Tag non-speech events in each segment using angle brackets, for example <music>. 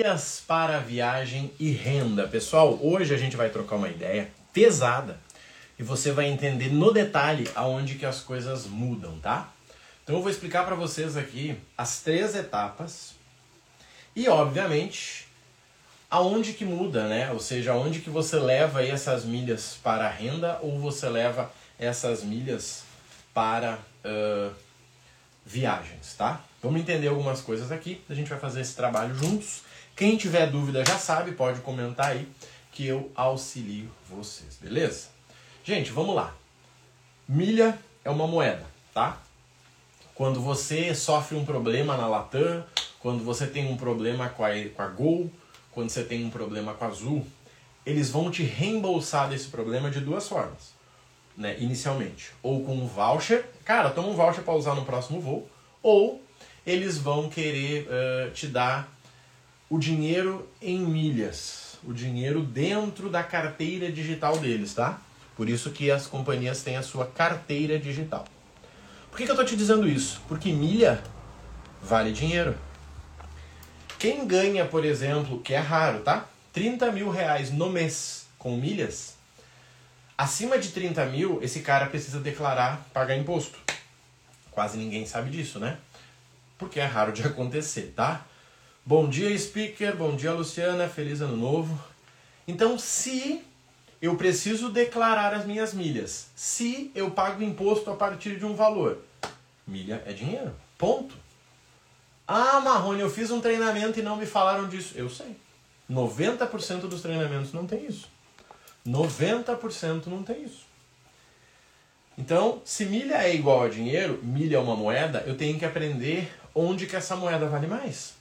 milhas para viagem e renda. Pessoal, hoje a gente vai trocar uma ideia pesada e você vai entender no detalhe aonde que as coisas mudam, tá? Então eu vou explicar para vocês aqui as três etapas e, obviamente, aonde que muda, né? Ou seja, aonde que você leva essas milhas para renda ou você leva essas milhas para uh, viagens, tá? Vamos entender algumas coisas aqui, a gente vai fazer esse trabalho juntos. Quem tiver dúvida já sabe, pode comentar aí que eu auxilio vocês, beleza? Gente, vamos lá. Milha é uma moeda, tá? Quando você sofre um problema na Latam, quando você tem um problema com a, com a Gol, quando você tem um problema com a Azul, eles vão te reembolsar desse problema de duas formas, né? Inicialmente, ou com um voucher, cara, toma um voucher para usar no próximo voo, ou eles vão querer uh, te dar o dinheiro em milhas, o dinheiro dentro da carteira digital deles, tá? Por isso que as companhias têm a sua carteira digital. Por que, que eu estou te dizendo isso? Porque milha vale dinheiro. Quem ganha, por exemplo, que é raro, tá? 30 mil reais no mês com milhas, acima de 30 mil, esse cara precisa declarar, pagar imposto. Quase ninguém sabe disso, né? Porque é raro de <laughs> acontecer, tá? Bom dia, speaker. Bom dia, Luciana. Feliz ano novo. Então, se eu preciso declarar as minhas milhas, se eu pago imposto a partir de um valor, milha é dinheiro. Ponto. Ah, Marrone, eu fiz um treinamento e não me falaram disso. Eu sei. 90% dos treinamentos não tem isso. 90% não tem isso. Então, se milha é igual a dinheiro, milha é uma moeda, eu tenho que aprender onde que essa moeda vale mais.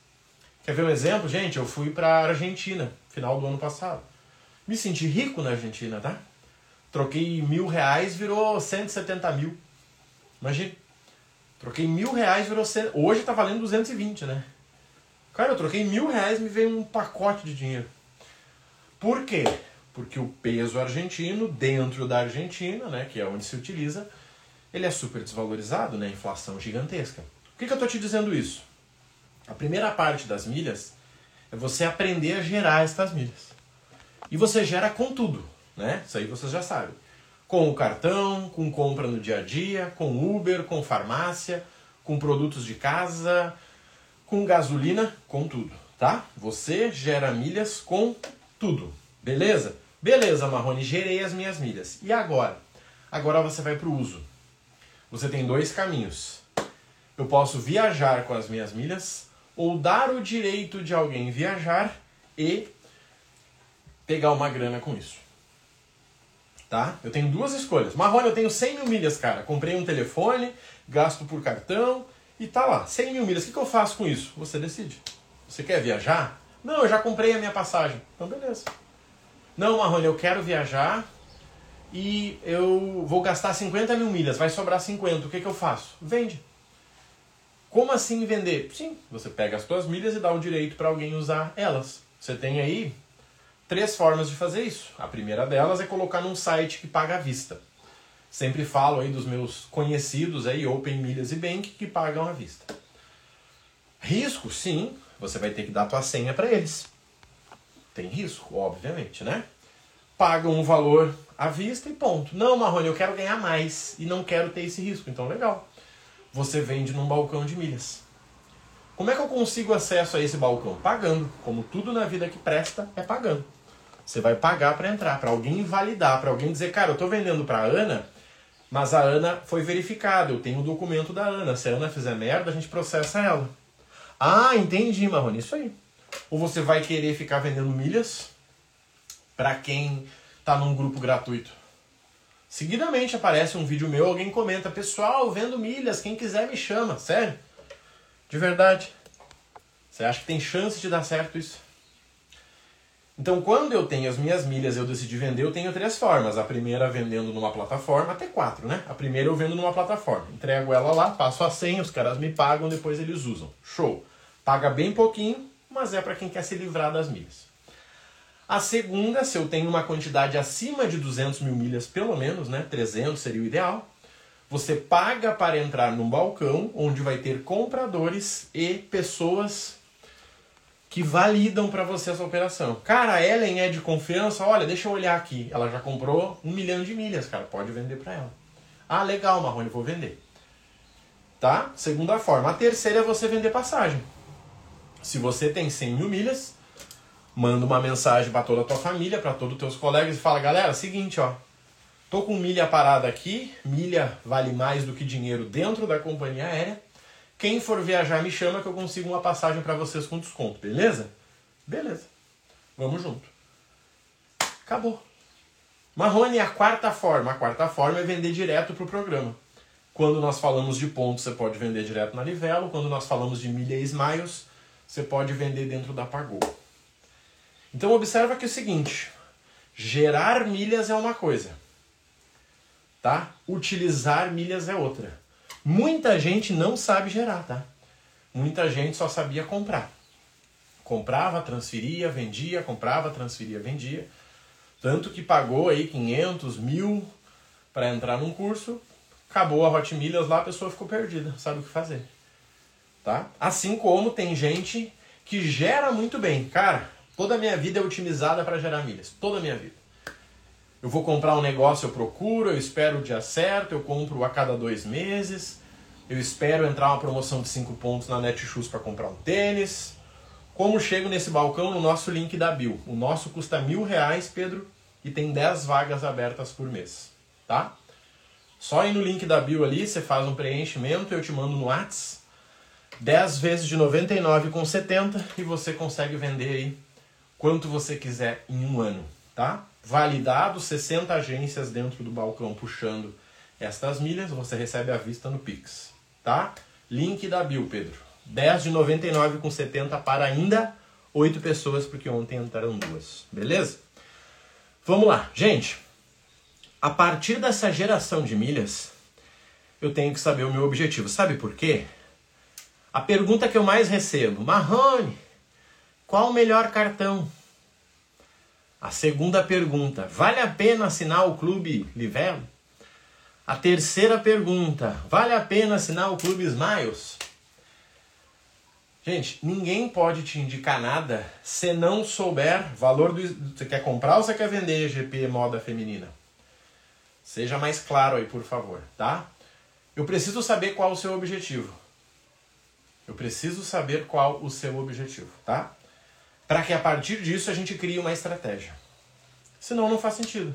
Quer ver um exemplo? Gente, eu fui para a Argentina, final do ano passado. Me senti rico na Argentina, tá? Troquei mil reais, virou 170 mil. Imagina. Troquei mil reais, virou. Hoje tá valendo 220, né? Cara, eu troquei mil reais me veio um pacote de dinheiro. Por quê? Porque o peso argentino, dentro da Argentina, né, que é onde se utiliza, ele é super desvalorizado, né? Inflação gigantesca. Por que, que eu tô te dizendo isso? A primeira parte das milhas é você aprender a gerar estas milhas. E você gera com tudo, né? Isso aí você já sabe com o cartão, com compra no dia a dia, com Uber, com farmácia, com produtos de casa, com gasolina, com tudo, tá? Você gera milhas com tudo, beleza? Beleza, Marrone, gerei as minhas milhas. E agora? Agora você vai para o uso. Você tem dois caminhos. Eu posso viajar com as minhas milhas ou dar o direito de alguém viajar e pegar uma grana com isso tá? Eu tenho duas escolhas. Marrone, eu tenho 100 mil milhas, cara. Comprei um telefone, gasto por cartão e tá lá. 100 mil milhas. O que, que eu faço com isso? Você decide. Você quer viajar? Não, eu já comprei a minha passagem. Então, beleza. Não, Marrone, eu quero viajar e eu vou gastar 50 mil milhas. Vai sobrar 50. O que, que eu faço? Vende. Como assim vender? Sim, você pega as suas milhas e dá o direito para alguém usar elas. Você tem aí três formas de fazer isso. A primeira delas é colocar num site que paga à vista. Sempre falo aí dos meus conhecidos aí, Open Milhas e Bank, que pagam à vista. Risco, sim, você vai ter que dar tua senha para eles. Tem risco, obviamente, né? Pagam um valor à vista e ponto. Não, Marrone, eu quero ganhar mais e não quero ter esse risco. Então, legal. Você vende num balcão de milhas. Como é que eu consigo acesso a esse balcão? Pagando. Como tudo na vida que presta é pagando. Você vai pagar para entrar, para alguém invalidar, para alguém dizer, cara, eu estou vendendo para a Ana, mas a Ana foi verificada, eu tenho o documento da Ana. Se a Ana fizer merda, a gente processa ela. Ah, entendi, Marrone, isso aí. Ou você vai querer ficar vendendo milhas para quem está num grupo gratuito. Seguidamente aparece um vídeo meu, alguém comenta, pessoal, vendo milhas, quem quiser me chama. Sério? De verdade. Você acha que tem chance de dar certo isso? Então, quando eu tenho as minhas milhas eu decidi vender, eu tenho três formas. A primeira vendendo numa plataforma, até quatro, né? A primeira eu vendo numa plataforma. Entrego ela lá, passo a senha, os caras me pagam, depois eles usam. Show. Paga bem pouquinho, mas é para quem quer se livrar das milhas. A segunda, se eu tenho uma quantidade acima de 200 mil milhas, pelo menos, né? 300 seria o ideal. Você paga para entrar num balcão onde vai ter compradores e pessoas que validam para você essa operação. Cara, a Ellen é de confiança, olha, deixa eu olhar aqui. Ela já comprou um milhão de milhas, cara, pode vender para ela. Ah, legal, Marrone, vou vender. Tá? Segunda forma. A terceira é você vender passagem. Se você tem 100 mil milhas, manda uma mensagem para toda a tua família, para todos os teus colegas e fala, galera, seguinte, ó, tô com milha parada aqui, milha vale mais do que dinheiro dentro da companhia aérea. Quem for viajar me chama que eu consigo uma passagem para vocês com desconto, beleza? Beleza. Vamos junto. Acabou. Marrone, a quarta forma. A quarta forma é vender direto para o programa. Quando nós falamos de pontos, você pode vender direto na Livelo. Quando nós falamos de milha e smiles, você pode vender dentro da Pagou. Então observa que é o seguinte, gerar milhas é uma coisa, tá? Utilizar milhas é outra. Muita gente não sabe gerar, tá? Muita gente só sabia comprar. Comprava, transferia, vendia, comprava, transferia, vendia. Tanto que pagou aí 500, mil para entrar num curso, acabou a Hot Milhas lá, a pessoa ficou perdida, sabe o que fazer. Tá? Assim como tem gente que gera muito bem. Cara, Toda a minha vida é otimizada para gerar milhas. Toda a minha vida. Eu vou comprar um negócio, eu procuro, eu espero o dia certo, eu compro a cada dois meses, eu espero entrar uma promoção de 5 pontos na Netshoes para comprar um tênis. Como chego nesse balcão no nosso link da Bill? O nosso custa mil reais, Pedro, e tem 10 vagas abertas por mês, tá? Só ir no link da Bill ali, você faz um preenchimento, eu te mando no Whats, 10 vezes de 99,70 e você consegue vender aí quanto você quiser em um ano, tá? Validado, 60 agências dentro do balcão puxando estas milhas, você recebe a vista no Pix, tá? Link da Bill, Pedro. 10 de 99 com 70 para ainda 8 pessoas, porque ontem entraram duas, beleza? Vamos lá, gente. A partir dessa geração de milhas, eu tenho que saber o meu objetivo. Sabe por quê? A pergunta que eu mais recebo, Marrone, qual o melhor cartão? A segunda pergunta: vale a pena assinar o Clube Livelo? A terceira pergunta: vale a pena assinar o Clube Smiles? Gente, ninguém pode te indicar nada se não souber valor do. Você quer comprar ou você quer vender GP moda feminina? Seja mais claro aí, por favor, tá? Eu preciso saber qual o seu objetivo. Eu preciso saber qual o seu objetivo, tá? Para que a partir disso a gente crie uma estratégia. Senão não faz sentido.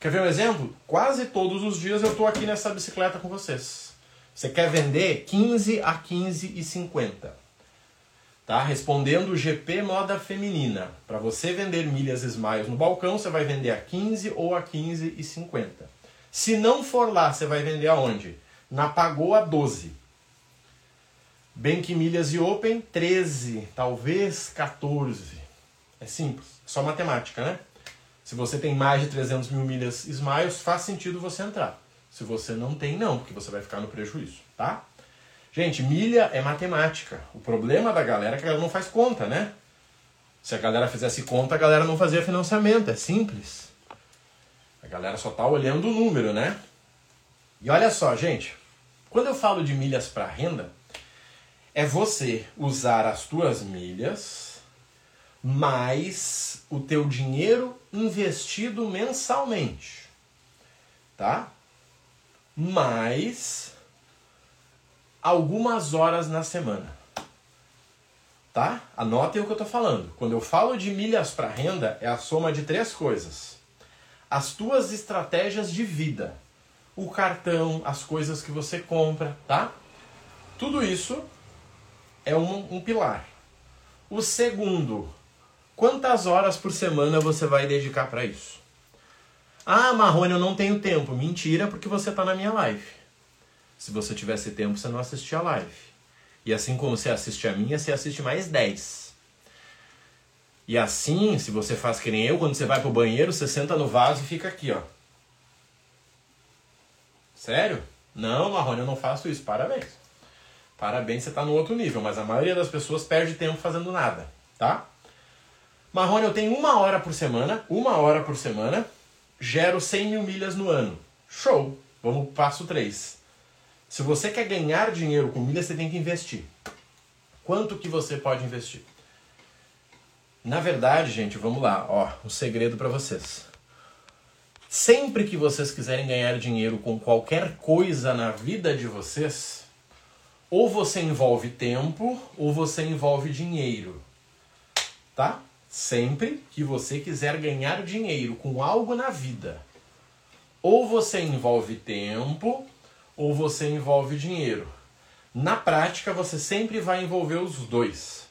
Quer ver um exemplo? Quase todos os dias eu estou aqui nessa bicicleta com vocês. Você quer vender 15 a 15 e 50. Tá? Respondendo GP moda feminina. Para você vender milhas Smiles no balcão, você vai vender a 15 ou a 15 e 50. Se não for lá, você vai vender aonde? Na Pagoa 12. Bank Milhas e Open, 13, talvez 14. É simples, é só matemática, né? Se você tem mais de 300 mil milhas Smiles, faz sentido você entrar. Se você não tem, não, porque você vai ficar no prejuízo, tá? Gente, milha é matemática. O problema da galera é que ela não faz conta, né? Se a galera fizesse conta, a galera não fazia financiamento. É simples. A galera só tá olhando o número, né? E olha só, gente. Quando eu falo de milhas para renda, é você usar as tuas milhas mais o teu dinheiro investido mensalmente, tá? Mais algumas horas na semana. Tá? Anotem o que eu estou falando. Quando eu falo de milhas para renda, é a soma de três coisas: as tuas estratégias de vida, o cartão, as coisas que você compra, tá? Tudo isso é um, um pilar. O segundo, quantas horas por semana você vai dedicar para isso? Ah, Marrone, eu não tenho tempo. Mentira, porque você está na minha live. Se você tivesse tempo, você não assistia a live. E assim como você assiste a minha, você assiste mais 10. E assim, se você faz que nem eu, quando você vai pro banheiro, você senta no vaso e fica aqui, ó. Sério? Não, Marrone, eu não faço isso. Parabéns. Parabéns, você está no outro nível, mas a maioria das pessoas perde tempo fazendo nada, tá? Marrone, eu tenho uma hora por semana, uma hora por semana, gero 100 mil milhas no ano. Show! Vamos pro passo 3. Se você quer ganhar dinheiro com milhas, você tem que investir. Quanto que você pode investir? Na verdade, gente, vamos lá, ó, um segredo para vocês. Sempre que vocês quiserem ganhar dinheiro com qualquer coisa na vida de vocês, ou você envolve tempo ou você envolve dinheiro. Tá? Sempre que você quiser ganhar dinheiro com algo na vida, ou você envolve tempo ou você envolve dinheiro. Na prática, você sempre vai envolver os dois.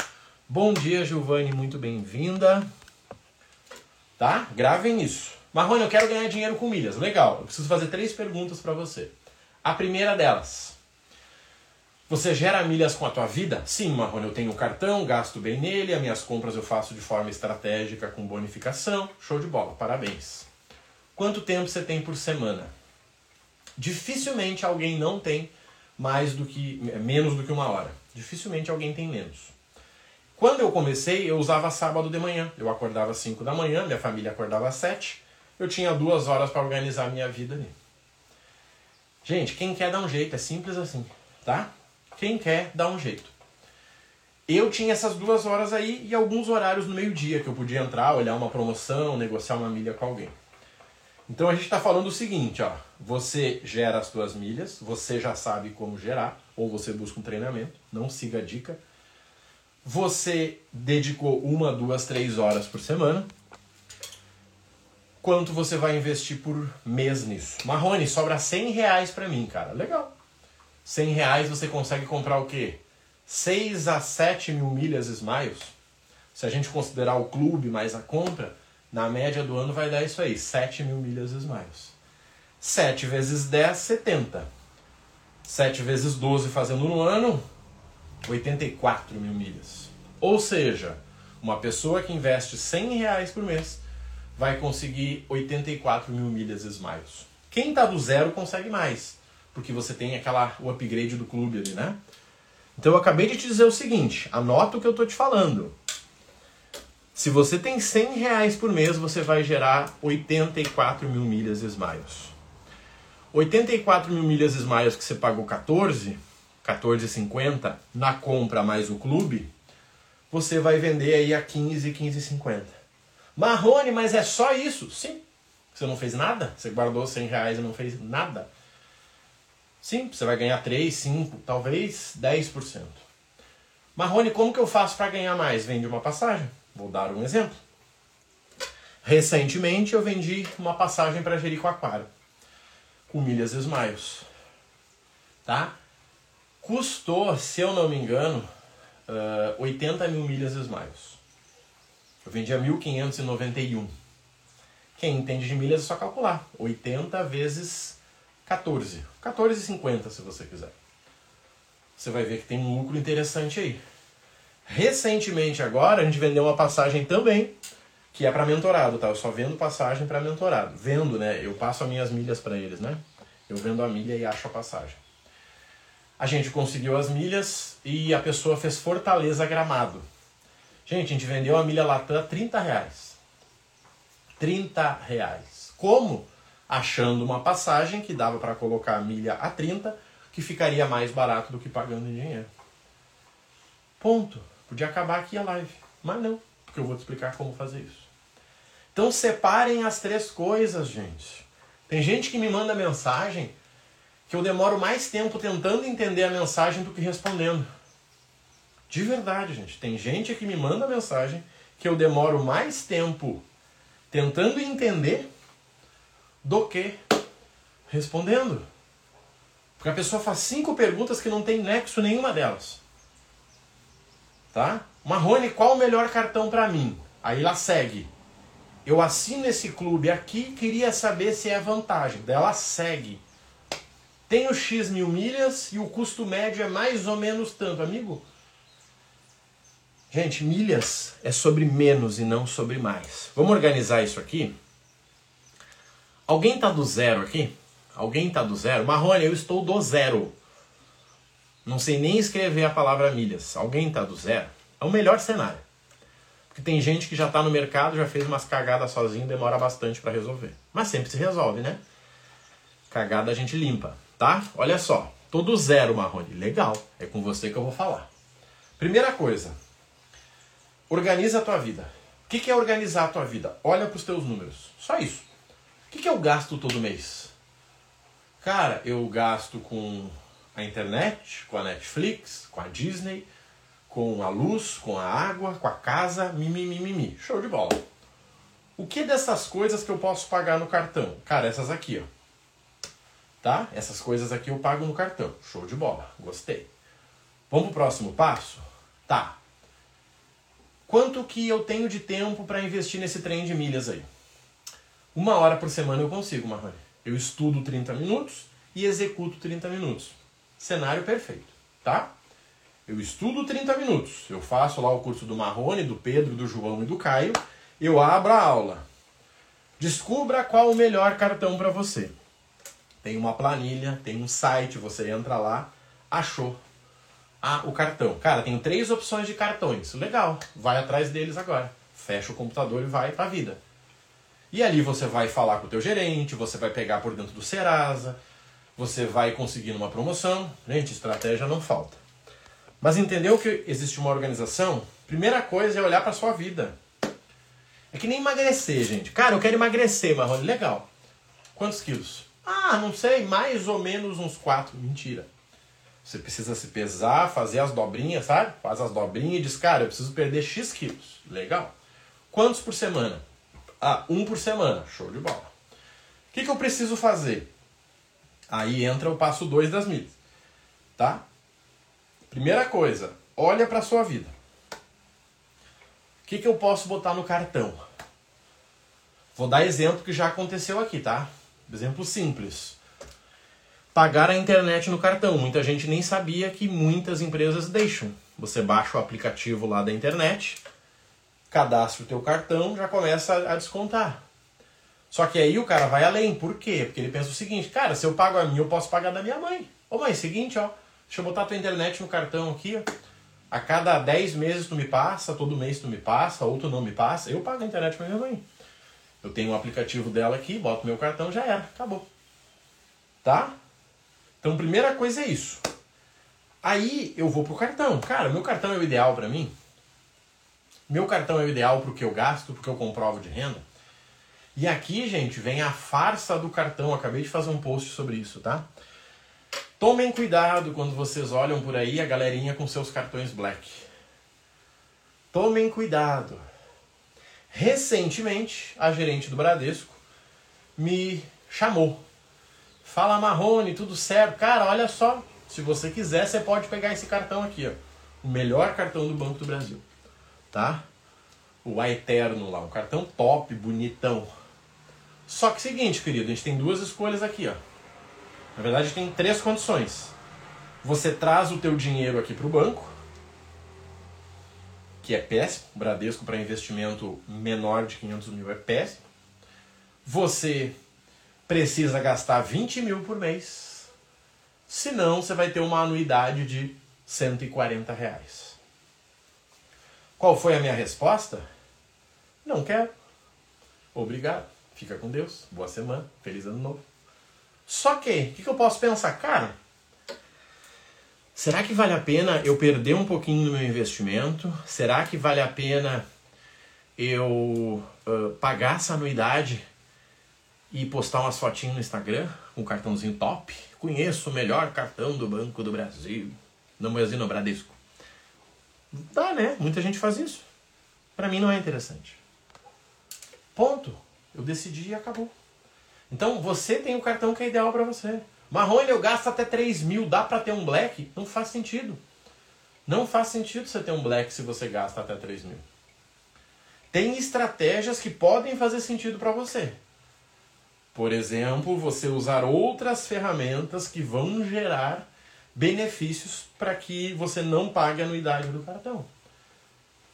Bom dia, Giovanni, muito bem-vinda. Tá? Gravem isso. Marrone, eu quero ganhar dinheiro com milhas. Legal. Eu preciso fazer três perguntas para você. A primeira delas: Você gera milhas com a tua vida? Sim, Marrone, eu tenho um cartão, gasto bem nele, as minhas compras eu faço de forma estratégica com bonificação. Show de bola, parabéns. Quanto tempo você tem por semana? Dificilmente alguém não tem mais do que menos do que uma hora. Dificilmente alguém tem menos. Quando eu comecei, eu usava sábado de manhã. Eu acordava às 5 da manhã, minha família acordava às 7. Eu tinha duas horas para organizar a minha vida ali. Gente, quem quer dar um jeito, é simples assim, tá? Quem quer dar um jeito. Eu tinha essas duas horas aí e alguns horários no meio-dia que eu podia entrar, olhar uma promoção, negociar uma milha com alguém. Então a gente está falando o seguinte, ó, você gera as suas milhas, você já sabe como gerar, ou você busca um treinamento, não siga a dica. Você dedicou uma, duas, três horas por semana. Quanto você vai investir por mês nisso? Marrone, sobra 100 reais para mim, cara. Legal. 100 reais você consegue comprar o quê? 6 a 7 mil milhas Smiles. Se a gente considerar o clube mais a compra, na média do ano vai dar isso aí, 7 mil milhas Smiles. 7 vezes 10, 70. 7 vezes 12 fazendo no ano, 84 mil milhas. Ou seja, uma pessoa que investe 100 reais por mês vai conseguir 84 mil milhas Smiles. Quem está do zero consegue mais, porque você tem aquela o upgrade do clube ali, né? Então eu acabei de te dizer o seguinte, anota o que eu estou te falando. Se você tem 100 reais por mês, você vai gerar 84 mil milhas Smiles. 84 mil milhas Smiles que você pagou 14, 14,50 na compra mais o clube, você vai vender aí a 15, 15,50. Marrone, mas é só isso? Sim. Você não fez nada? Você guardou 100 reais e não fez nada? Sim, você vai ganhar 3, 5, talvez 10%. Marrone, como que eu faço para ganhar mais? Vende uma passagem. Vou dar um exemplo. Recentemente eu vendi uma passagem para Jericoacoara com milhas Smiles. Tá? Custou, se eu não me engano, uh, 80 mil milhas Smiles. Eu vendi a 1.591. Quem entende de milhas é só calcular. 80 vezes 14. 14,50 se você quiser. Você vai ver que tem um lucro interessante aí. Recentemente agora a gente vendeu uma passagem também que é para mentorado, tá? Eu só vendo passagem para mentorado. Vendo, né? Eu passo as minhas milhas para eles, né? Eu vendo a milha e acho a passagem. A gente conseguiu as milhas e a pessoa fez Fortaleza Gramado. Gente, a gente vendeu a milha Latam a 30 reais. 30 reais. Como? Achando uma passagem que dava para colocar a milha a 30, que ficaria mais barato do que pagando em dinheiro. Ponto. Podia acabar aqui a live, mas não, porque eu vou te explicar como fazer isso. Então separem as três coisas, gente. Tem gente que me manda mensagem que eu demoro mais tempo tentando entender a mensagem do que respondendo. De verdade, gente. Tem gente que me manda mensagem que eu demoro mais tempo tentando entender do que respondendo. Porque a pessoa faz cinco perguntas que não tem nexo nenhuma delas. Tá? Marrone, qual o melhor cartão para mim? Aí ela segue. Eu assino esse clube aqui, queria saber se é vantagem. Ela segue. Tenho X mil milhas e o custo médio é mais ou menos tanto, amigo. Gente, milhas é sobre menos e não sobre mais. Vamos organizar isso aqui? Alguém tá do zero aqui? Alguém tá do zero? Marrone, eu estou do zero. Não sei nem escrever a palavra milhas. Alguém está do zero? É o melhor cenário. Porque tem gente que já está no mercado, já fez umas cagadas sozinho, demora bastante para resolver. Mas sempre se resolve, né? Cagada a gente limpa, tá? Olha só, tô do zero, Marrone. Legal, é com você que eu vou falar. Primeira coisa, organiza a tua vida. que, que é organizar a tua vida? Olha para os teus números. Só isso. O que, que eu gasto todo mês? Cara, eu gasto com a internet, com a Netflix, com a Disney, com a luz, com a água, com a casa, mimimi. Show de bola. O que dessas coisas que eu posso pagar no cartão? Cara, essas aqui, ó. Tá? Essas coisas aqui eu pago no cartão. Show de bola. Gostei. Vamos pro próximo passo? Tá. Quanto que eu tenho de tempo para investir nesse trem de milhas aí? Uma hora por semana eu consigo, Marrone. Eu estudo 30 minutos e executo 30 minutos. Cenário perfeito, tá? Eu estudo 30 minutos. Eu faço lá o curso do Marrone, do Pedro, do João e do Caio. Eu abro a aula. Descubra qual o melhor cartão para você. Tem uma planilha, tem um site, você entra lá, achou ah, o cartão. Cara, tem três opções de cartões. Legal, vai atrás deles agora. Fecha o computador e vai pra vida. E ali você vai falar com o teu gerente, você vai pegar por dentro do Serasa, você vai conseguir uma promoção. Gente, estratégia não falta. Mas entendeu que existe uma organização? Primeira coisa é olhar para sua vida. É que nem emagrecer, gente. Cara, eu quero emagrecer, Marrone. Legal. Quantos quilos? Ah, não sei, mais ou menos uns 4. Mentira. Você precisa se pesar, fazer as dobrinhas, sabe? Faz as dobrinhas e diz, cara, eu preciso perder X quilos. Legal. Quantos por semana? Ah, um por semana. Show de bola. O que, que eu preciso fazer? Aí entra o passo 2 das milhas. Tá? Primeira coisa, olha para sua vida. O que, que eu posso botar no cartão? Vou dar exemplo que já aconteceu aqui, tá? Exemplo simples pagar a internet no cartão. Muita gente nem sabia que muitas empresas deixam. Você baixa o aplicativo lá da internet, cadastra o teu cartão, já começa a descontar. Só que aí o cara vai além. Por quê? Porque ele pensa o seguinte, cara, se eu pago a minha, eu posso pagar da minha mãe. Ô mãe, seguinte, ó, deixa eu botar a tua internet no cartão aqui, ó. A cada 10 meses tu me passa, todo mês tu me passa, ou tu não me passa, eu pago a internet pra minha mãe. Eu tenho um aplicativo dela aqui, boto meu cartão, já era, acabou. Tá? Então, primeira coisa é isso. Aí eu vou pro cartão. Cara, meu cartão é o ideal para mim. Meu cartão é o ideal pro que eu gasto, porque eu comprovo de renda. E aqui, gente, vem a farsa do cartão. Acabei de fazer um post sobre isso, tá? Tomem cuidado quando vocês olham por aí a galerinha com seus cartões black. Tomem cuidado. Recentemente, a gerente do Bradesco me chamou Fala Marrone, tudo certo. Cara, olha só, se você quiser, você pode pegar esse cartão aqui, ó. O melhor cartão do Banco do Brasil. Tá? O Eterno lá, um cartão top, bonitão. Só que seguinte, querido, a gente tem duas escolhas aqui, ó. Na verdade, tem três condições. Você traz o teu dinheiro aqui para o banco, que é péssimo. Bradesco para investimento menor de 500 mil é péssimo. Você precisa gastar 20 mil por mês. Senão você vai ter uma anuidade de 140 reais. Qual foi a minha resposta? Não quero. Obrigado. Fica com Deus. Boa semana. Feliz ano novo. Só que, o que, que eu posso pensar? Cara, será que vale a pena eu perder um pouquinho no meu investimento? Será que vale a pena eu uh, pagar essa anuidade e postar umas fotinhas no Instagram com um cartãozinho top. Conheço o melhor cartão do Banco do Brasil. Não Brasil, no Bradesco. Dá, né? Muita gente faz isso. Para mim não é interessante. Ponto. Eu decidi e acabou. Então você tem o cartão que é ideal para você. Marrone, eu gasto até 3 mil, dá para ter um black? Não faz sentido. Não faz sentido você ter um black se você gasta até 3 mil. Tem estratégias que podem fazer sentido para você. Por exemplo, você usar outras ferramentas que vão gerar benefícios para que você não pague a anuidade do cartão.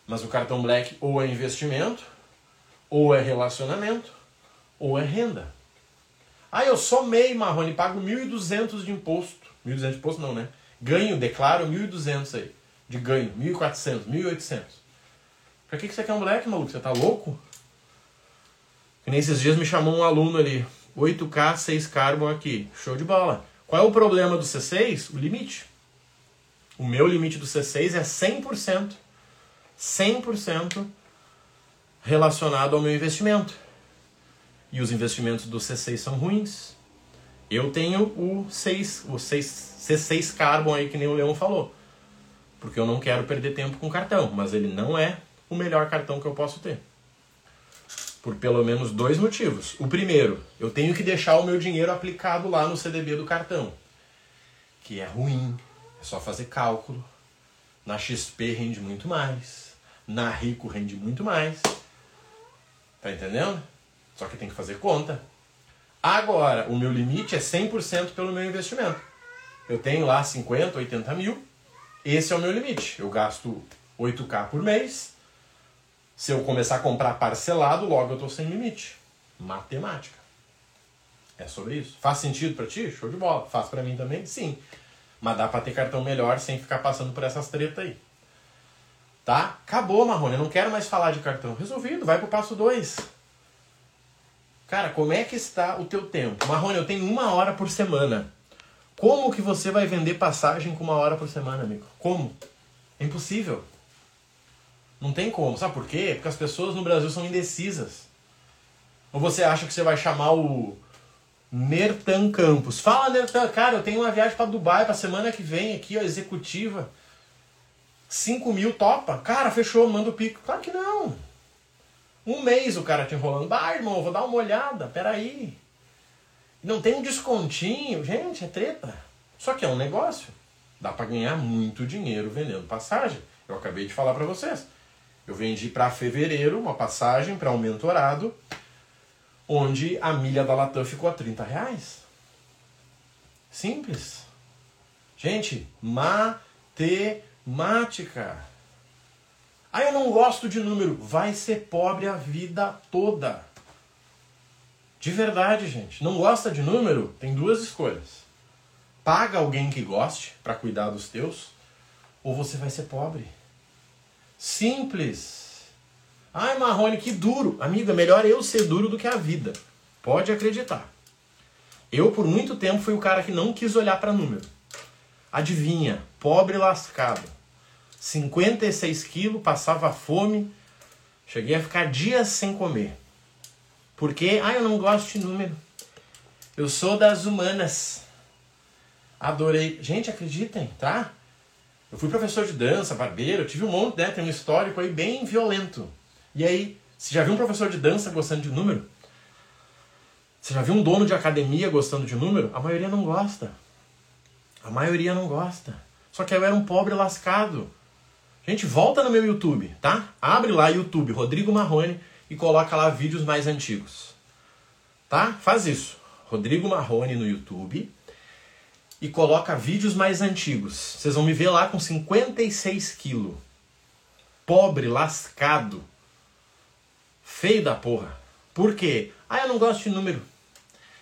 Mas o cartão Black ou é investimento, ou é relacionamento, ou é renda. Ah, eu sou MEI, Marrone, pago 1.200 de imposto. 1.200 de imposto não, né? Ganho, declaro 1.200 aí. De ganho, 1.400, 1.800. Pra que, que você quer um Black, maluco? Você tá louco? Que nem esses dias me chamou um aluno ali. 8K, 6 carbon aqui. Show de bola. Qual é o problema do C6? O limite. O meu limite do C6 é 100%. 100% relacionado ao meu investimento. E os investimentos do C6 são ruins. Eu tenho o 6, o 6, C6 Carbon aí que nem o Leão falou. Porque eu não quero perder tempo com cartão, mas ele não é o melhor cartão que eu posso ter. Por pelo menos dois motivos. O primeiro, eu tenho que deixar o meu dinheiro aplicado lá no CDB do cartão, que é ruim, é só fazer cálculo. Na XP rende muito mais, na Rico rende muito mais. Tá entendendo? Só que tem que fazer conta. Agora, o meu limite é 100% pelo meu investimento. Eu tenho lá 50, 80 mil. Esse é o meu limite. Eu gasto 8K por mês. Se eu começar a comprar parcelado, logo eu estou sem limite. Matemática. É sobre isso. Faz sentido para ti? Show de bola. Faz para mim também? Sim. Mas dá para ter cartão melhor sem ficar passando por essas tretas aí. Tá? Acabou, Marrone. Eu não quero mais falar de cartão. Resolvido. Vai pro passo 2. Cara, como é que está o teu tempo? Marrone, eu tenho uma hora por semana. Como que você vai vender passagem com uma hora por semana, amigo? Como? É impossível. Não tem como. Sabe por quê? Porque as pessoas no Brasil são indecisas. Ou você acha que você vai chamar o Nertan Campos? Fala, Nertan, cara, eu tenho uma viagem para Dubai para semana que vem aqui, ó, executiva. 5 mil topa? Cara, fechou, manda o pico. Claro que não. Um mês o cara te enrolando. Bah, irmão, vou dar uma olhada, peraí. Não tem um descontinho. Gente, é treta. Só que é um negócio. Dá para ganhar muito dinheiro vendendo passagem. Eu acabei de falar para vocês. Eu vendi para fevereiro uma passagem para um mentorado, onde a milha da Latam ficou a 30 reais. Simples. Gente, matemática. Ah, eu não gosto de número. Vai ser pobre a vida toda. De verdade, gente. Não gosta de número? Tem duas escolhas. Paga alguém que goste para cuidar dos teus, ou você vai ser pobre. Simples. Ai, Marrone, que duro. Amiga, melhor eu ser duro do que a vida. Pode acreditar. Eu, por muito tempo, fui o cara que não quis olhar para número. Adivinha? Pobre lascado 56 quilos, passava fome, cheguei a ficar dias sem comer. Porque, ah, eu não gosto de número. Eu sou das humanas. Adorei. Gente, acreditem, tá? Eu fui professor de dança, barbeiro, tive um monte, né? Tem um histórico aí bem violento. E aí, você já viu um professor de dança gostando de número? Você já viu um dono de academia gostando de número? A maioria não gosta. A maioria não gosta. Só que eu era um pobre lascado. Gente, volta no meu YouTube, tá? Abre lá YouTube, Rodrigo Marrone, e coloca lá vídeos mais antigos. Tá? Faz isso. Rodrigo Marrone no YouTube e coloca vídeos mais antigos. Vocês vão me ver lá com 56 quilos. Pobre, lascado. Feio da porra. Por quê? Ah, eu não gosto de número.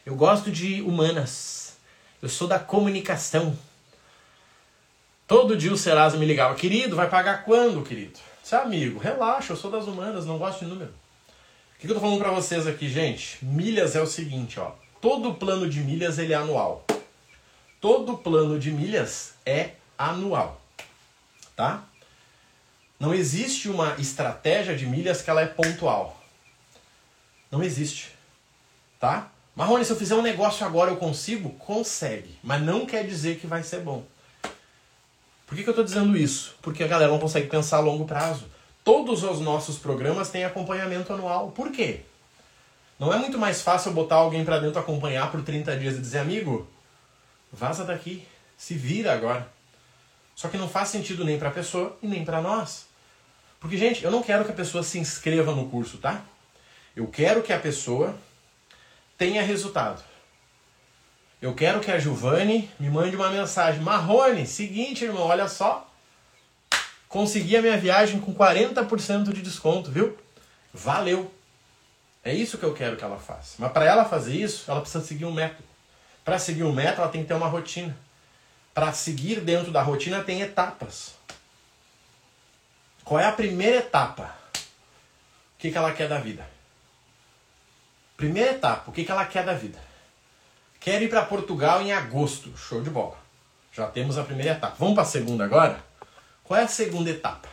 Eu gosto de humanas. Eu sou da comunicação. Todo dia o Serasa me ligava, querido, vai pagar quando, querido? Seu amigo, relaxa, eu sou das humanas, não gosto de número. O que, eu tô falando para vocês aqui, gente? Milhas é o seguinte, ó. Todo plano de milhas ele é anual. Todo plano de milhas é anual, tá? Não existe uma estratégia de milhas que ela é pontual. Não existe, tá? Marrone, se eu fizer um negócio agora eu consigo? Consegue, mas não quer dizer que vai ser bom. Por que, que eu estou dizendo isso? Porque a galera não consegue pensar a longo prazo. Todos os nossos programas têm acompanhamento anual. Por quê? Não é muito mais fácil botar alguém para dentro acompanhar por 30 dias e dizer, amigo, vaza daqui, se vira agora. Só que não faz sentido nem para a pessoa e nem para nós. Porque, gente, eu não quero que a pessoa se inscreva no curso, tá? Eu quero que a pessoa tenha resultado. Eu quero que a Giovanni me mande uma mensagem. Marrone, seguinte, irmão, olha só. Consegui a minha viagem com 40% de desconto, viu? Valeu. É isso que eu quero que ela faça. Mas para ela fazer isso, ela precisa seguir um método. Para seguir um método, ela tem que ter uma rotina. Para seguir dentro da rotina, tem etapas. Qual é a primeira etapa? O que, que ela quer da vida? Primeira etapa, o que, que ela quer da vida? Quero ir para Portugal em agosto. Show de bola. Já temos a primeira etapa. Vamos para a segunda agora? Qual é a segunda etapa?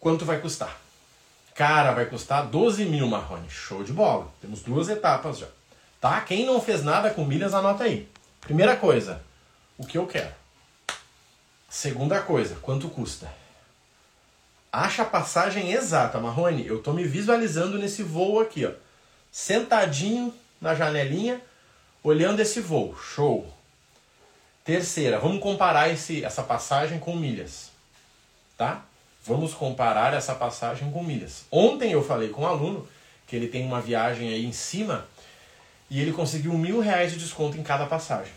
Quanto vai custar? Cara, vai custar 12 mil, Marrone. Show de bola. Temos duas etapas já. Tá? Quem não fez nada com milhas, anota aí. Primeira coisa, o que eu quero. Segunda coisa, quanto custa? Acha a passagem exata, Marrone. Eu tô me visualizando nesse voo aqui, ó. Sentadinho na janelinha, olhando esse voo. Show. Terceira, vamos comparar esse, essa passagem com milhas. Tá? Vamos comparar essa passagem com milhas. Ontem eu falei com um aluno que ele tem uma viagem aí em cima e ele conseguiu mil reais de desconto em cada passagem.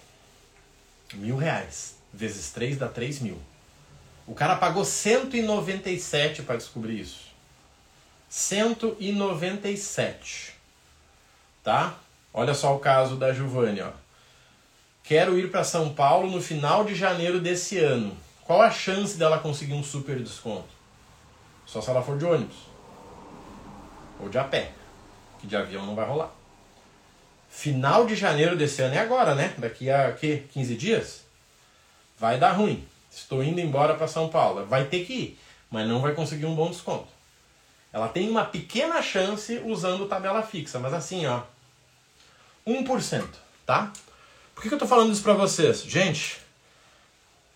Mil reais. Vezes três dá três mil. O cara pagou 197 para descobrir isso. 197. Tá? Olha só o caso da Giovanni, ó. Quero ir para São Paulo no final de janeiro desse ano. Qual a chance dela conseguir um super desconto? Só se ela for de ônibus. Ou de a pé. Que de avião não vai rolar. Final de janeiro desse ano é agora, né? Daqui a quê? 15 dias? Vai dar ruim. Estou indo embora para São Paulo. Vai ter que ir, mas não vai conseguir um bom desconto. Ela tem uma pequena chance usando tabela fixa, mas assim, ó, 1%, tá? Por que, que eu tô falando isso para vocês? Gente,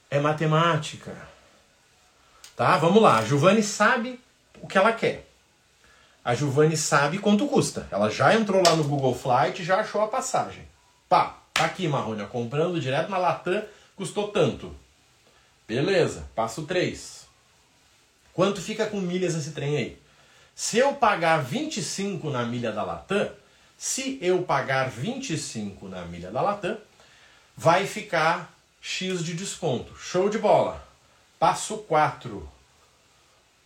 é matemática. Tá? Vamos lá. A Giovanni sabe o que ela quer. A Giovanni sabe quanto custa. Ela já entrou lá no Google Flight já achou a passagem. Pá, tá aqui, Marrônia, comprando direto na Latam, custou tanto. Beleza, passo 3. Quanto fica com milhas esse trem aí? Se eu pagar 25 na milha da Latam, se eu pagar 25 na milha da Latam, vai ficar X de desconto. Show de bola. Passo 4.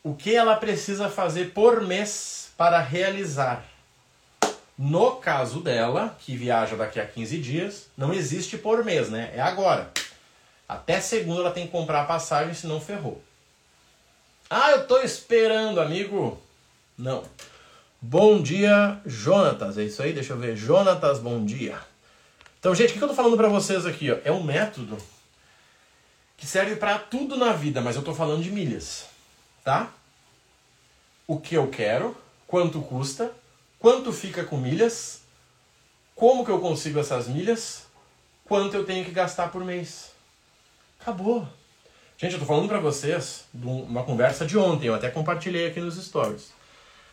O que ela precisa fazer por mês para realizar? No caso dela, que viaja daqui a 15 dias, não existe por mês, né? É agora. Até segunda ela tem que comprar a passagem, senão ferrou. Ah, eu tô esperando, amigo. Não. Bom dia, Jonatas. É isso aí? Deixa eu ver. Jonatas, bom dia. Então, gente, o que eu tô falando para vocês aqui? Ó? É um método que serve para tudo na vida, mas eu tô falando de milhas, tá? O que eu quero, quanto custa, quanto fica com milhas, como que eu consigo essas milhas, quanto eu tenho que gastar por mês. Acabou. Gente, eu tô falando para vocês de uma conversa de ontem, eu até compartilhei aqui nos stories.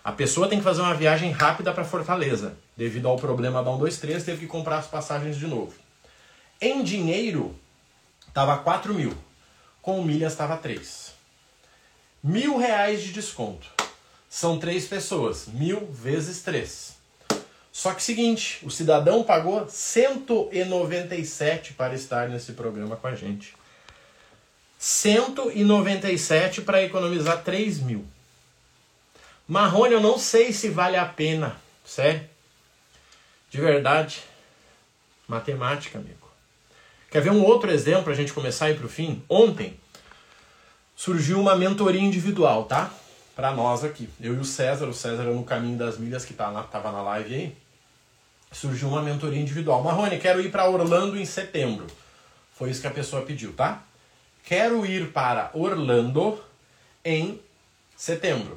A pessoa tem que fazer uma viagem rápida para Fortaleza. Devido ao problema da 123, teve que comprar as passagens de novo. Em dinheiro, estava 4 mil. Com milhas estava 3. Mil reais de desconto. São três pessoas. Mil vezes 3. Só que seguinte, o cidadão pagou 197 para estar nesse programa com a gente. 197 para economizar 3 mil. Marrone, eu não sei se vale a pena. Sério? De verdade. Matemática, amigo. Quer ver um outro exemplo para a gente começar a ir para o fim? Ontem surgiu uma mentoria individual, tá? Para nós aqui. Eu e o César, o César no caminho das milhas que tá lá, tava na live aí. Surgiu uma mentoria individual. Marrone, quero ir para Orlando em setembro. Foi isso que a pessoa pediu, tá? Quero ir para Orlando em setembro.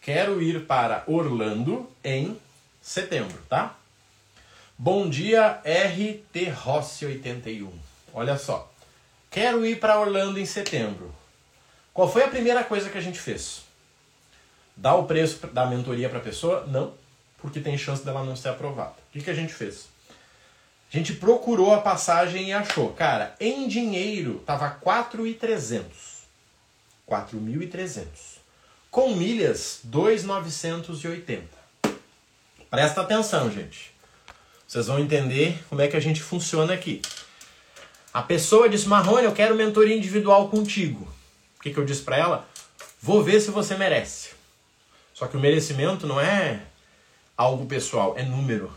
Quero ir para Orlando em setembro, tá? Bom dia, RT Rossi 81. Olha só. Quero ir para Orlando em setembro. Qual foi a primeira coisa que a gente fez? Dar o preço da mentoria para a pessoa? Não, porque tem chance dela não ser aprovada. O que, que a gente fez? A gente procurou a passagem e achou. Cara, em dinheiro tava 4.300. 4.300. Com milhas, 2.980. Presta atenção, gente. Vocês vão entender como é que a gente funciona aqui. A pessoa disse, Marrone, eu quero mentoria individual contigo. O que, que eu disse para ela? Vou ver se você merece. Só que o merecimento não é algo pessoal, é número.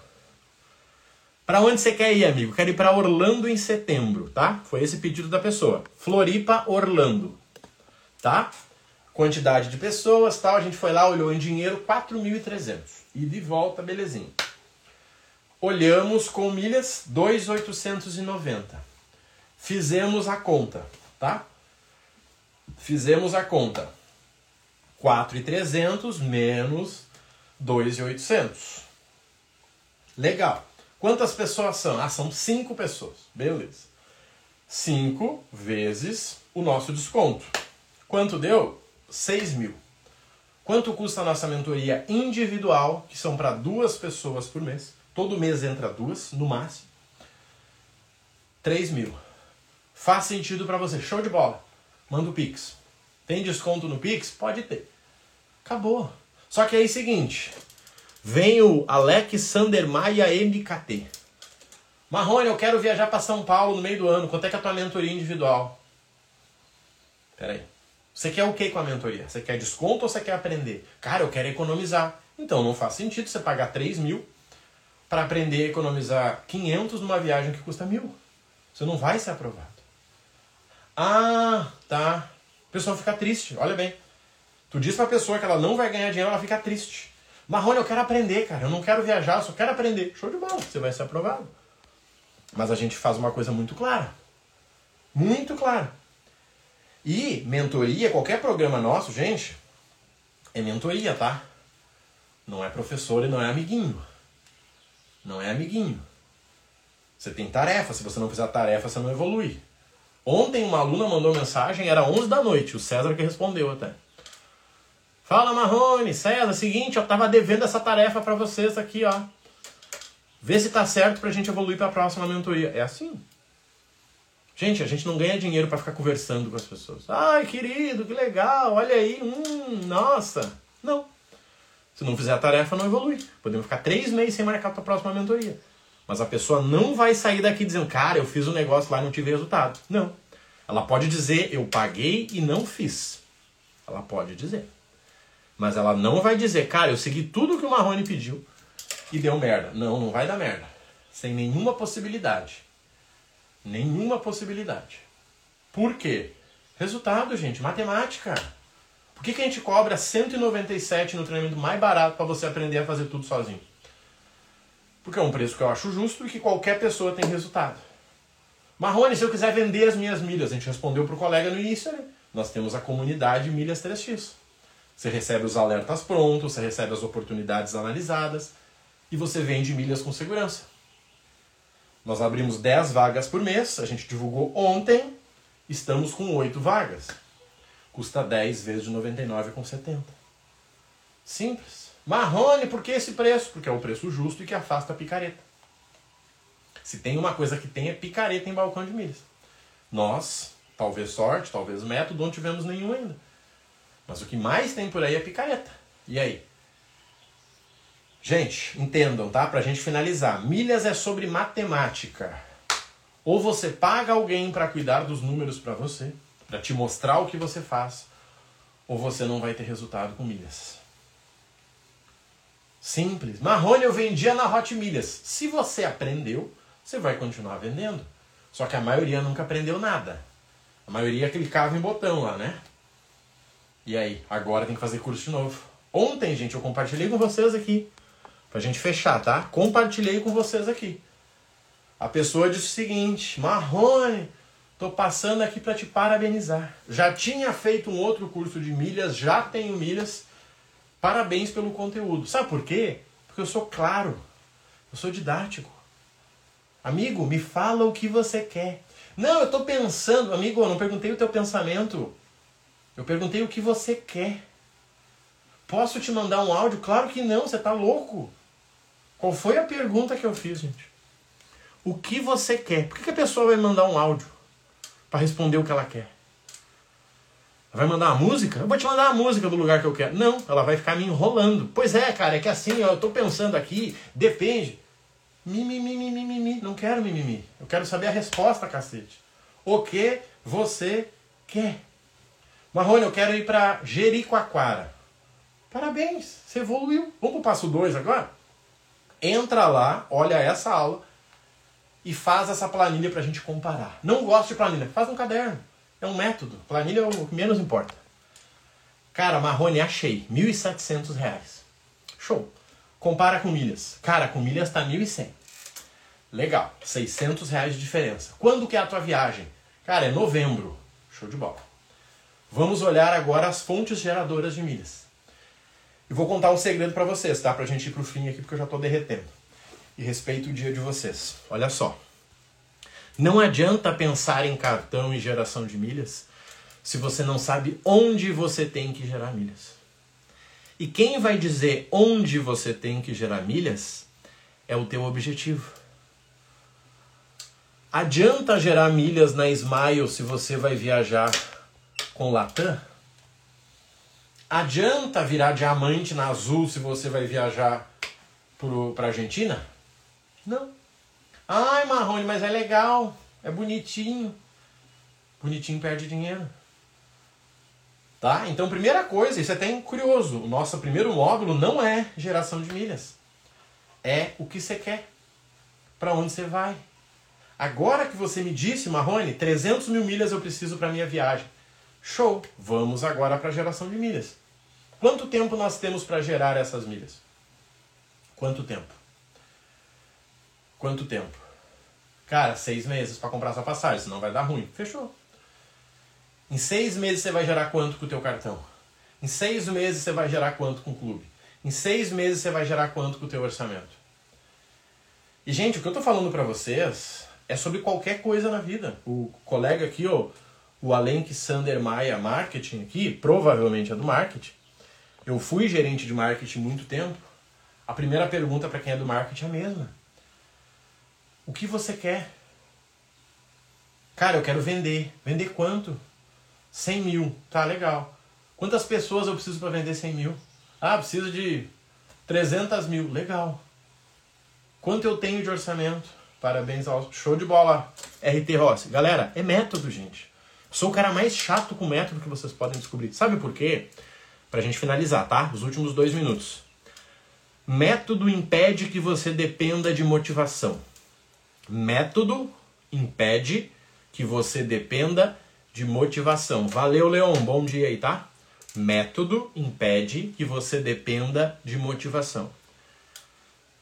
Para onde você quer ir, amigo? Quero ir para Orlando em setembro, tá? Foi esse pedido da pessoa. Floripa, Orlando, tá? Quantidade de pessoas, tal. A gente foi lá, olhou em dinheiro, 4.300. E de volta, belezinha. Olhamos com milhas, 2.890. Fizemos a conta, tá? Fizemos a conta. 4,300 menos 2,800. Legal. Quantas pessoas são? Ah, são 5 pessoas. Beleza. 5 vezes o nosso desconto. Quanto deu? 6 mil. Quanto custa a nossa mentoria individual, que são para duas pessoas por mês? Todo mês entra duas, no máximo. 3 mil. Faz sentido para você. Show de bola. Manda o Pix. Tem desconto no Pix? Pode ter. Acabou. Só que aí é o seguinte. Vem o Alexander Maia MKT. Marrone, eu quero viajar para São Paulo no meio do ano. Quanto é que é a tua mentoria individual? Pera aí. Você quer o que com a mentoria? Você quer desconto ou você quer aprender? Cara, eu quero economizar. Então não faz sentido você pagar 3 mil para aprender a economizar 500 numa viagem que custa mil. Você não vai ser aprovado. Ah, tá. A pessoa fica triste. Olha bem. Tu diz pra pessoa que ela não vai ganhar dinheiro, ela fica triste. Marrone, eu quero aprender, cara. Eu não quero viajar, eu só quero aprender. Show de bola, você vai ser aprovado. Mas a gente faz uma coisa muito clara. Muito clara. E mentoria, qualquer programa nosso, gente, é mentoria, tá? Não é professor e não é amiguinho. Não é amiguinho. Você tem tarefa, se você não fizer tarefa, você não evolui. Ontem uma aluna mandou mensagem, era 11 da noite, o César que respondeu até. Fala Marrone, César, seguinte, eu tava devendo essa tarefa para vocês aqui, ó. Vê se tá certo pra gente evoluir para a próxima mentoria. É assim. Gente, a gente não ganha dinheiro para ficar conversando com as pessoas. Ai, querido, que legal, olha aí, hum, nossa. Não. Se não fizer a tarefa, não evolui. Podemos ficar três meses sem marcar a próxima mentoria. Mas a pessoa não vai sair daqui dizendo, cara, eu fiz um negócio lá e não tive resultado. Não. Ela pode dizer, eu paguei e não fiz. Ela pode dizer. Mas ela não vai dizer, cara, eu segui tudo que o Marrone pediu e deu merda. Não, não vai dar merda. Sem nenhuma possibilidade. Nenhuma possibilidade. Por quê? Resultado, gente, matemática. Por que, que a gente cobra 197 no treinamento mais barato para você aprender a fazer tudo sozinho? Porque é um preço que eu acho justo e que qualquer pessoa tem resultado. Marrone, se eu quiser vender as minhas milhas, a gente respondeu para o colega no início, né? Nós temos a comunidade Milhas 3x. Você recebe os alertas prontos, você recebe as oportunidades analisadas e você vende milhas com segurança. Nós abrimos 10 vagas por mês, a gente divulgou ontem, estamos com 8 vagas. Custa 10 vezes de 99,70. Simples. Marrone, por que esse preço? Porque é o preço justo e que afasta a picareta. Se tem uma coisa que tem é picareta em balcão de milhas. Nós, talvez sorte, talvez método, não tivemos nenhum ainda. Mas o que mais tem por aí é picareta. E aí? Gente, entendam, tá? Pra gente finalizar. Milhas é sobre matemática. Ou você paga alguém para cuidar dos números para você, para te mostrar o que você faz, ou você não vai ter resultado com milhas. Simples. Marrone eu vendia na Hot Milhas. Se você aprendeu, você vai continuar vendendo. Só que a maioria nunca aprendeu nada. A maioria clicava em botão lá, né? E aí, agora tem que fazer curso de novo. Ontem, gente, eu compartilhei com vocês aqui. Pra gente fechar, tá? Compartilhei com vocês aqui. A pessoa disse o seguinte: Marrone, tô passando aqui para te parabenizar. Já tinha feito um outro curso de milhas, já tenho milhas Parabéns pelo conteúdo. Sabe por quê? Porque eu sou claro. Eu sou didático. Amigo, me fala o que você quer. Não, eu estou pensando, amigo, eu não perguntei o teu pensamento. Eu perguntei o que você quer. Posso te mandar um áudio? Claro que não, você está louco. Qual foi a pergunta que eu fiz, gente? O que você quer? Por que a pessoa vai mandar um áudio para responder o que ela quer? Vai mandar uma música? Eu vou te mandar a música do lugar que eu quero. Não, ela vai ficar me enrolando. Pois é, cara, é que assim, ó, eu tô pensando aqui, depende. Mimimi, mimimi, mimimi. Não quero mimimi. Eu quero saber a resposta, cacete. O que você quer? Marrone, eu quero ir para Jericoacoara. Parabéns, você evoluiu. Vamos pro passo 2 agora? Entra lá, olha essa aula e faz essa planilha pra gente comparar. Não gosto de planilha, faz um caderno. É um método. Planilha é o que menos importa. Cara, Marrone, achei. R$ 1.700. Show. Compara com milhas. Cara, com milhas tá 1.100. Legal. 600 reais de diferença. Quando que é a tua viagem? Cara, é novembro. Show de bola. Vamos olhar agora as fontes geradoras de milhas. E vou contar um segredo para vocês, tá? Pra gente ir pro fim aqui, porque eu já tô derretendo. E respeito o dia de vocês. Olha só. Não adianta pensar em cartão e geração de milhas se você não sabe onde você tem que gerar milhas. E quem vai dizer onde você tem que gerar milhas é o teu objetivo. Adianta gerar milhas na Smile se você vai viajar com Latam? Adianta virar diamante na Azul se você vai viajar para a Argentina? Não. Ai, Marrone, mas é legal, é bonitinho. Bonitinho perde dinheiro. Tá? Então, primeira coisa, isso é até curioso. O nosso primeiro módulo não é geração de milhas. É o que você quer. Para onde você vai. Agora que você me disse, Marrone, 300 mil milhas eu preciso para minha viagem. Show! Vamos agora para a geração de milhas. Quanto tempo nós temos para gerar essas milhas? Quanto tempo? Quanto tempo? Cara, seis meses para comprar sua passagem, senão vai dar ruim. Fechou. Em seis meses você vai gerar quanto com o teu cartão? Em seis meses você vai gerar quanto com o clube? Em seis meses você vai gerar quanto com o teu orçamento? E, gente, o que eu tô falando para vocês é sobre qualquer coisa na vida. O colega aqui, ó, o Alenk Sander Maia Marketing aqui, provavelmente é do marketing. Eu fui gerente de marketing muito tempo. A primeira pergunta para quem é do marketing é a mesma. O que você quer? Cara, eu quero vender. Vender quanto? 100 mil. Tá, legal. Quantas pessoas eu preciso para vender 100 mil? Ah, preciso de 300 mil. Legal. Quanto eu tenho de orçamento? Parabéns ao show de bola, RT Rossi. Galera, é método, gente. Sou o cara mais chato com método que vocês podem descobrir. Sabe por quê? Pra gente finalizar, tá? Os últimos dois minutos. Método impede que você dependa de motivação. Método impede que você dependa de motivação. Valeu, Leon. Bom dia aí, tá? Método impede que você dependa de motivação.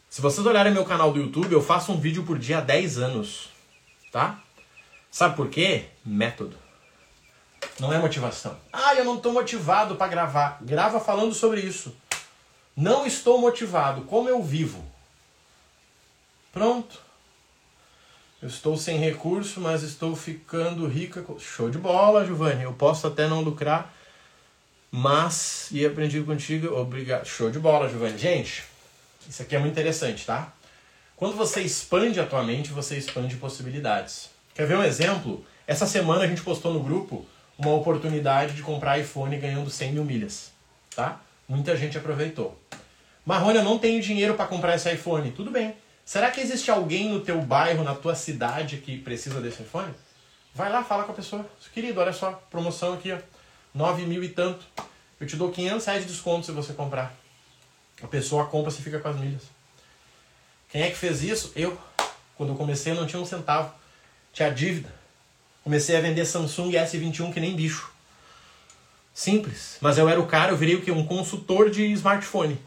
Se vocês olharem meu canal do YouTube, eu faço um vídeo por dia há 10 anos, tá? Sabe por quê? Método. Não é motivação. Ah, eu não estou motivado para gravar. Grava falando sobre isso. Não estou motivado. Como eu vivo? Pronto. Eu estou sem recurso, mas estou ficando rica. Show de bola, Giovanni. Eu posso até não lucrar, mas e aprendi contigo. Obrigado. Show de bola, Giovanni. Gente, isso aqui é muito interessante, tá? Quando você expande a tua mente, você expande possibilidades. Quer ver um exemplo? Essa semana a gente postou no grupo uma oportunidade de comprar iPhone ganhando 100 mil milhas, tá? Muita gente aproveitou. Marrone, eu não tenho dinheiro para comprar esse iPhone. Tudo bem. Será que existe alguém no teu bairro, na tua cidade que precisa desse iPhone? Vai lá, fala com a pessoa. Querido, olha só, promoção aqui, ó. 9 mil e tanto. Eu te dou 500 reais de desconto se você comprar. A pessoa compra, você fica com as milhas. Quem é que fez isso? Eu. Quando eu comecei, eu não tinha um centavo. Tinha dívida. Comecei a vender Samsung S21 que nem bicho. Simples. Mas eu era o cara, eu virei o quê? Um consultor de smartphone.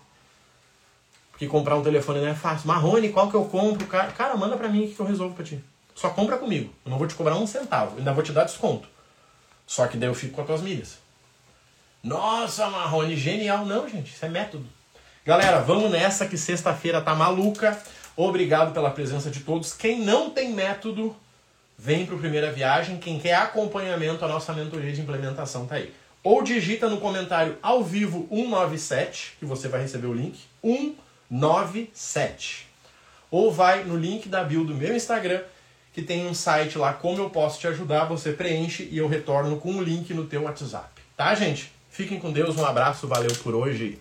Porque comprar um telefone não é fácil. Marrone, qual que eu compro? Cara, cara manda pra mim que eu resolvo pra ti. Só compra comigo. Eu não vou te cobrar um centavo. Ainda vou te dar desconto. Só que daí eu fico com as tuas milhas. Nossa, Marrone, genial. Não, gente, isso é método. Galera, vamos nessa que sexta-feira tá maluca. Obrigado pela presença de todos. Quem não tem método, vem para Primeira Viagem. Quem quer acompanhamento, a nossa mentoria de implementação tá aí. Ou digita no comentário ao vivo 197, que você vai receber o link. 197. Ou vai no link da bio do meu Instagram, que tem um site lá, como eu posso te ajudar. Você preenche e eu retorno com o link no teu WhatsApp. Tá, gente? Fiquem com Deus, um abraço, valeu por hoje.